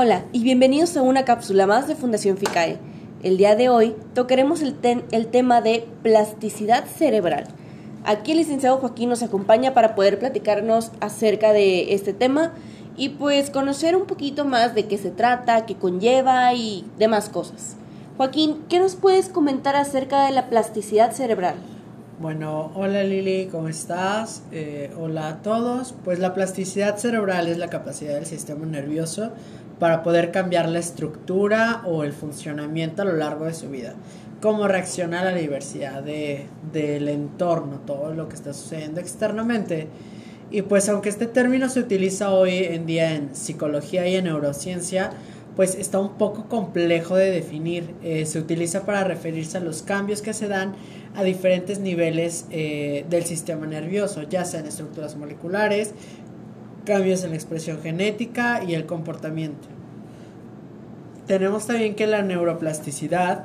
Hola y bienvenidos a una cápsula más de Fundación FICAE. El día de hoy tocaremos el, tema de plasticidad cerebral. Aquí el licenciado Joaquín nos acompaña para poder platicarnos acerca de este tema y pues conocer un poquito más de qué se trata, qué conlleva y demás cosas. Joaquín, ¿qué nos puedes comentar acerca de la plasticidad cerebral? Bueno, hola Lili, ¿cómo estás? Eh, hola a todos. Pues la plasticidad cerebral es la capacidad del sistema nervioso para poder cambiar la estructura o el funcionamiento a lo largo de su vida. Cómo reacciona a la diversidad de, del entorno, todo lo que está sucediendo externamente. Y pues aunque este término se utiliza hoy en día en psicología y en neurociencia, pues está un poco complejo de definir. Eh, se utiliza para referirse a los cambios que se dan a diferentes niveles eh, del sistema nervioso, ya sea en estructuras moleculares, cambios en la expresión genética y el comportamiento. Tenemos también que la neuroplasticidad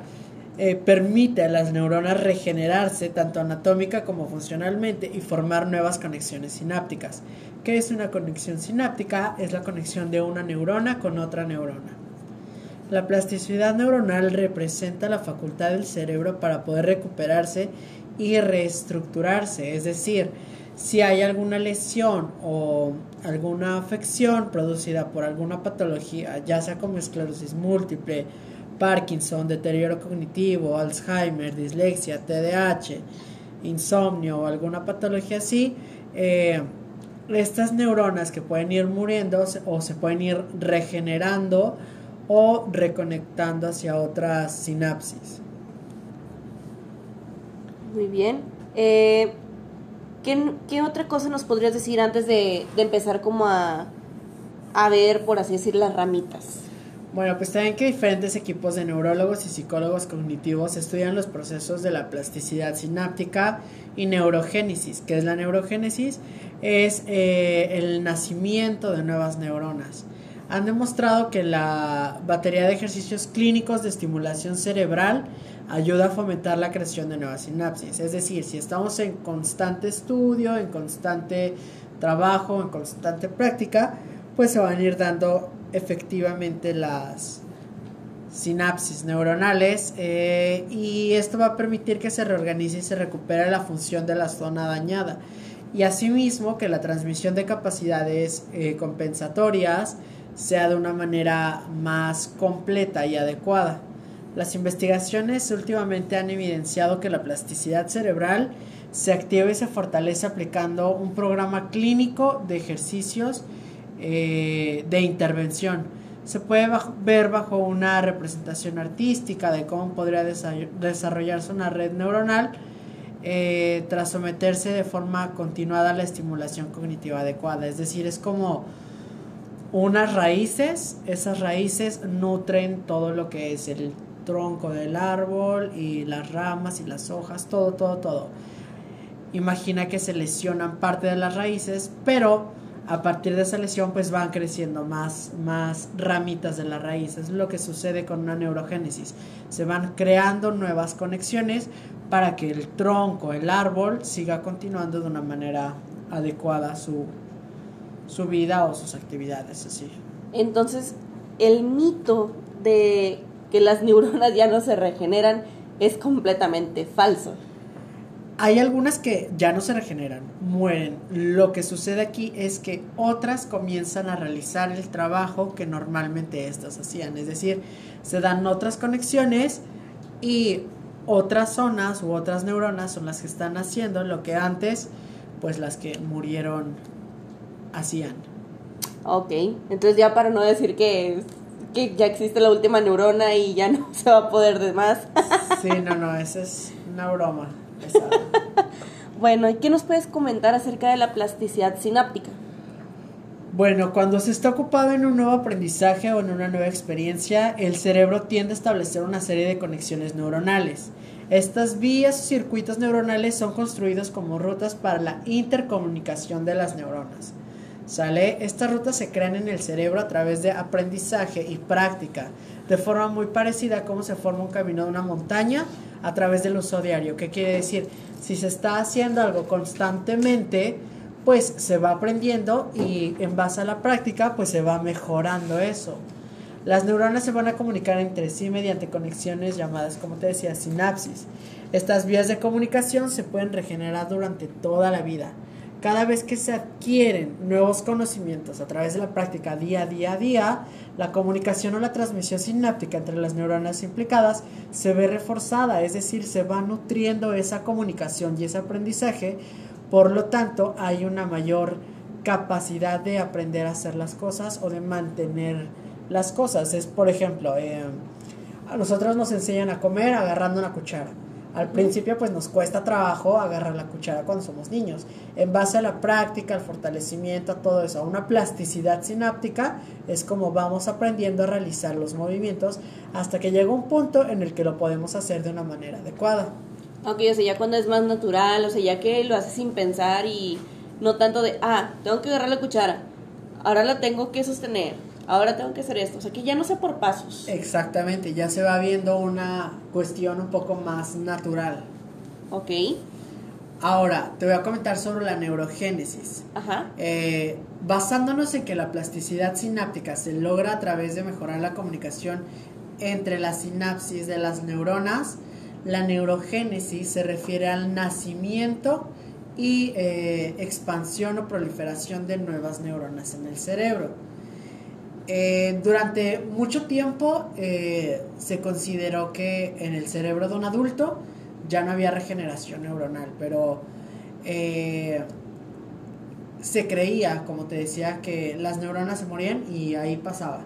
eh, permite a las neuronas regenerarse tanto anatómica como funcionalmente y formar nuevas conexiones sinápticas. ¿Qué es una conexión sináptica? Es la conexión de una neurona con otra neurona. La plasticidad neuronal representa la facultad del cerebro para poder recuperarse y reestructurarse, es decir, si hay alguna lesión o alguna afección producida por alguna patología, ya sea como esclerosis múltiple, Parkinson, deterioro cognitivo, Alzheimer, dislexia, TDAH, insomnio o alguna patología así, eh, estas neuronas que pueden ir muriendo o se pueden ir regenerando o reconectando hacia otras sinapsis. Muy bien. Eh, ¿qué, otra cosa nos podrías decir antes de, empezar como a, a ver, por así decir, las ramitas? Bueno, pues también que diferentes equipos de neurólogos y psicólogos cognitivos estudian los procesos de la plasticidad sináptica y neurogénesis. ¿Qué es la neurogénesis? Es eh, el nacimiento de nuevas neuronas. Han demostrado que la batería de ejercicios clínicos de estimulación cerebral ayuda a fomentar la creación de nuevas sinapsis. Es decir, si estamos en constante estudio, en constante trabajo, en constante práctica, pues se van a ir dando efectivamente las sinapsis neuronales eh, y esto va a permitir que se reorganice y se recupere la función de la zona dañada y asimismo que la transmisión de capacidades eh, compensatorias sea de una manera más completa y adecuada. Las investigaciones últimamente han evidenciado que la plasticidad cerebral se activa y se fortalece aplicando un programa clínico de ejercicios eh, de intervención. Se puede ver bajo una representación artística de cómo podría desarrollarse una red neuronal eh, tras someterse de forma continuada a la estimulación cognitiva adecuada. Es decir, es como unas raíces, esas raíces nutren todo lo que es el tronco del árbol y las ramas y las hojas, todo, todo, todo. Imagina que se lesionan parte de las raíces, pero a partir de esa lesión pues van creciendo más, más ramitas de las raíces. Es lo que sucede con una neurogénesis. Se van creando nuevas conexiones para que el tronco, el árbol, siga continuando de una manera adecuada su, su vida o sus actividades así. Entonces, el mito de que las neuronas ya no se regeneran es completamente falso. Hay algunas que ya no se regeneran, mueren. Lo que sucede aquí es que otras comienzan a realizar el trabajo que normalmente estas hacían. Es decir, se dan otras conexiones y otras zonas u otras neuronas son las que están haciendo lo que antes, pues las que murieron hacían. Ok, entonces ya para no decir que que ya existe la última neurona y ya no se va a poder de más. sí, no, no, esa es una broma. bueno, ¿y qué nos puedes comentar acerca de la plasticidad sináptica? Bueno, cuando se está ocupado en un nuevo aprendizaje o en una nueva experiencia, el cerebro tiende a establecer una serie de conexiones neuronales. Estas vías o circuitos neuronales son construidos como rutas para la intercomunicación de las neuronas. ¿Sale? Estas rutas se crean en el cerebro a través de aprendizaje y práctica, de forma muy parecida a cómo se forma un camino de una montaña a través del uso diario. ¿Qué quiere decir? Si se está haciendo algo constantemente, pues se va aprendiendo y en base a la práctica, pues se va mejorando eso. Las neuronas se van a comunicar entre sí mediante conexiones llamadas, como te decía, sinapsis. Estas vías de comunicación se pueden regenerar durante toda la vida. Cada vez que se adquieren nuevos conocimientos a través de la práctica día a día a día, la comunicación o la transmisión sináptica entre las neuronas implicadas se ve reforzada, es decir, se va nutriendo esa comunicación y ese aprendizaje, por lo tanto hay una mayor capacidad de aprender a hacer las cosas o de mantener las cosas. Es, por ejemplo, eh, a nosotros nos enseñan a comer agarrando una cuchara. Al principio pues nos cuesta trabajo agarrar la cuchara cuando somos niños. En base a la práctica, al fortalecimiento, a todo eso, a una plasticidad sináptica, es como vamos aprendiendo a realizar los movimientos hasta que llega un punto en el que lo podemos hacer de una manera adecuada. Ok, o sea, ya cuando es más natural, o sea, ya que lo haces sin pensar y no tanto de, ah, tengo que agarrar la cuchara, ahora la tengo que sostener, ahora tengo que hacer esto. O sea, que ya no sé por pasos. Exactamente, ya se va viendo una cuestión un poco más natural. Ok. Ahora, te voy a comentar sobre la neurogénesis. Ajá. Eh, basándonos en que la plasticidad sináptica se logra a través de mejorar la comunicación entre las sinapsis de las neuronas, la neurogénesis se refiere al nacimiento y eh, expansión o proliferación de nuevas neuronas en el cerebro. Eh, durante mucho tiempo eh, se consideró que en el cerebro de un adulto ya no había regeneración neuronal, pero eh, se creía, como te decía, que las neuronas se morían y ahí pasaba,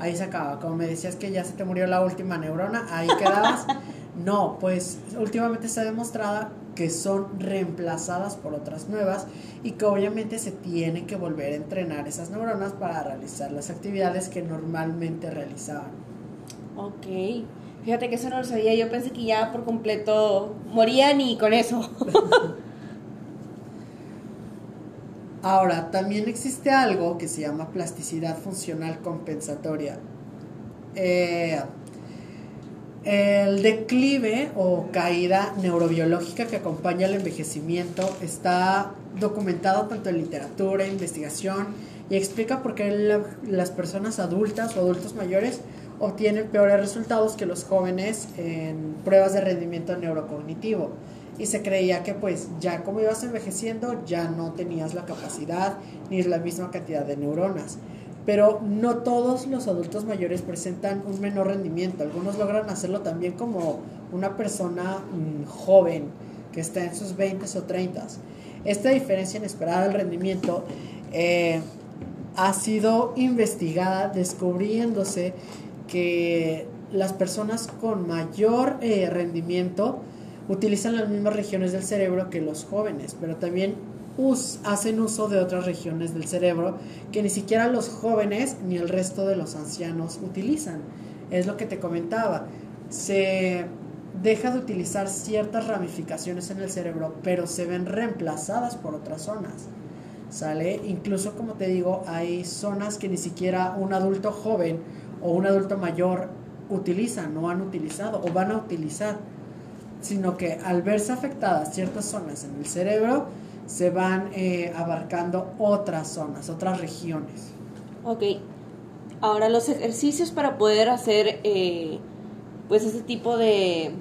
ahí se acaba. Como me decías que ya se te murió la última neurona, ahí quedabas. no, pues últimamente se ha demostrado que son reemplazadas por otras nuevas y que obviamente se tienen que volver a entrenar esas neuronas para realizar las actividades que normalmente realizaban. Ok. Fíjate que eso no lo sabía. Yo pensé que ya por completo morían y con eso. Ahora, también existe algo que se llama plasticidad funcional compensatoria. Eh, el declive o caída neurobiológica que acompaña al envejecimiento está documentado tanto en literatura, investigación y explica por qué las personas adultas o adultos mayores obtienen peores resultados que los jóvenes en pruebas de rendimiento neurocognitivo. Y se creía que pues ya como ibas envejeciendo ya no tenías la capacidad ni la misma cantidad de neuronas pero no todos los adultos mayores presentan un menor rendimiento. Algunos logran hacerlo también como una persona mm, joven que está en sus 20 o 30. Esta diferencia inesperada del rendimiento eh, ha sido investigada descubriéndose que las personas con mayor eh, rendimiento utilizan las mismas regiones del cerebro que los jóvenes, pero también hacen uso de otras regiones del cerebro que ni siquiera los jóvenes ni el resto de los ancianos utilizan. Es lo que te comentaba. Se deja de utilizar ciertas ramificaciones en el cerebro, pero se ven reemplazadas por otras zonas. ¿Sale? Incluso, como te digo, hay zonas que ni siquiera un adulto joven o un adulto mayor utilizan, no han utilizado o van a utilizar, sino que al verse afectadas ciertas zonas en el cerebro, se van eh, abarcando otras zonas, otras regiones. Ok. Ahora los ejercicios para poder hacer eh, pues ese tipo de,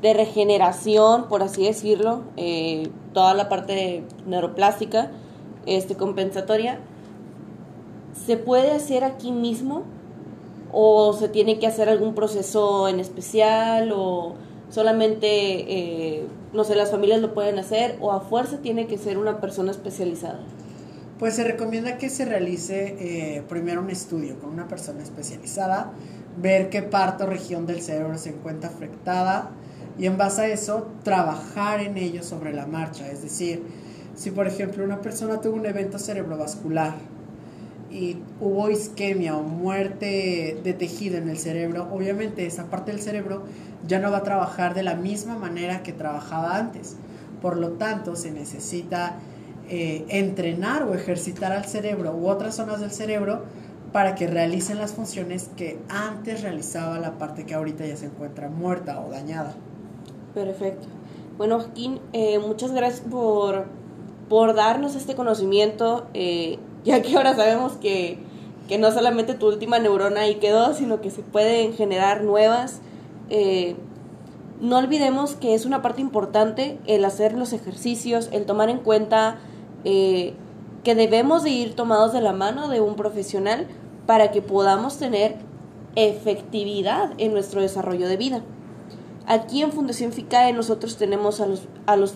de regeneración, por así decirlo, eh, toda la parte neuroplástica, este, compensatoria, ¿se puede hacer aquí mismo? ¿O se tiene que hacer algún proceso en especial? ¿O solamente no sé, las familias lo pueden hacer o a fuerza tiene que ser una persona especializada? Pues se recomienda que se realice eh, primero un estudio con una persona especializada, ver qué parte o región del cerebro se encuentra afectada y en base a eso trabajar en ello sobre la marcha. Es decir, si por ejemplo una persona tuvo un evento cerebrovascular y hubo isquemia o muerte de tejido en el cerebro, obviamente esa parte del cerebro ya no va a trabajar de la misma manera que trabajaba antes. Por lo tanto, se necesita eh, entrenar o ejercitar al cerebro u otras zonas del cerebro para que realicen las funciones que antes realizaba la parte que ahorita ya se encuentra muerta o dañada. Perfecto. Bueno, Joaquín, eh, muchas gracias por, por darnos este conocimiento, eh, ya que ahora sabemos que, que no solamente tu última neurona ahí quedó, sino que se pueden generar nuevas. Eh, no olvidemos que es una parte importante el hacer los ejercicios, el tomar en cuenta eh, que debemos de ir tomados de la mano de un profesional para que podamos tener efectividad en nuestro desarrollo de vida. Aquí en Fundación FICAE nosotros tenemos a los, a los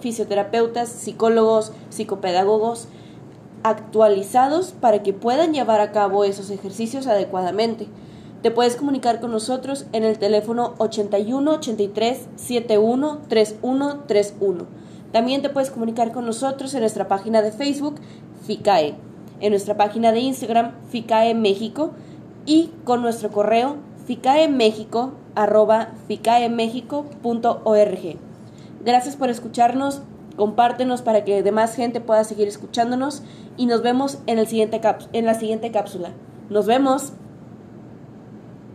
fisioterapeutas, psicólogos, psicopedagogos actualizados para que puedan llevar a cabo esos ejercicios adecuadamente. Te puedes comunicar con nosotros en el teléfono 81 83 71 31 31. También te puedes comunicar con nosotros en nuestra página de Facebook FICAE, en nuestra página de Instagram FICAE México y con nuestro correo ficaemexico.org. Gracias por escucharnos, compártenos para que demás gente pueda seguir escuchándonos y nos vemos en, el siguiente en la siguiente cápsula. Nos vemos.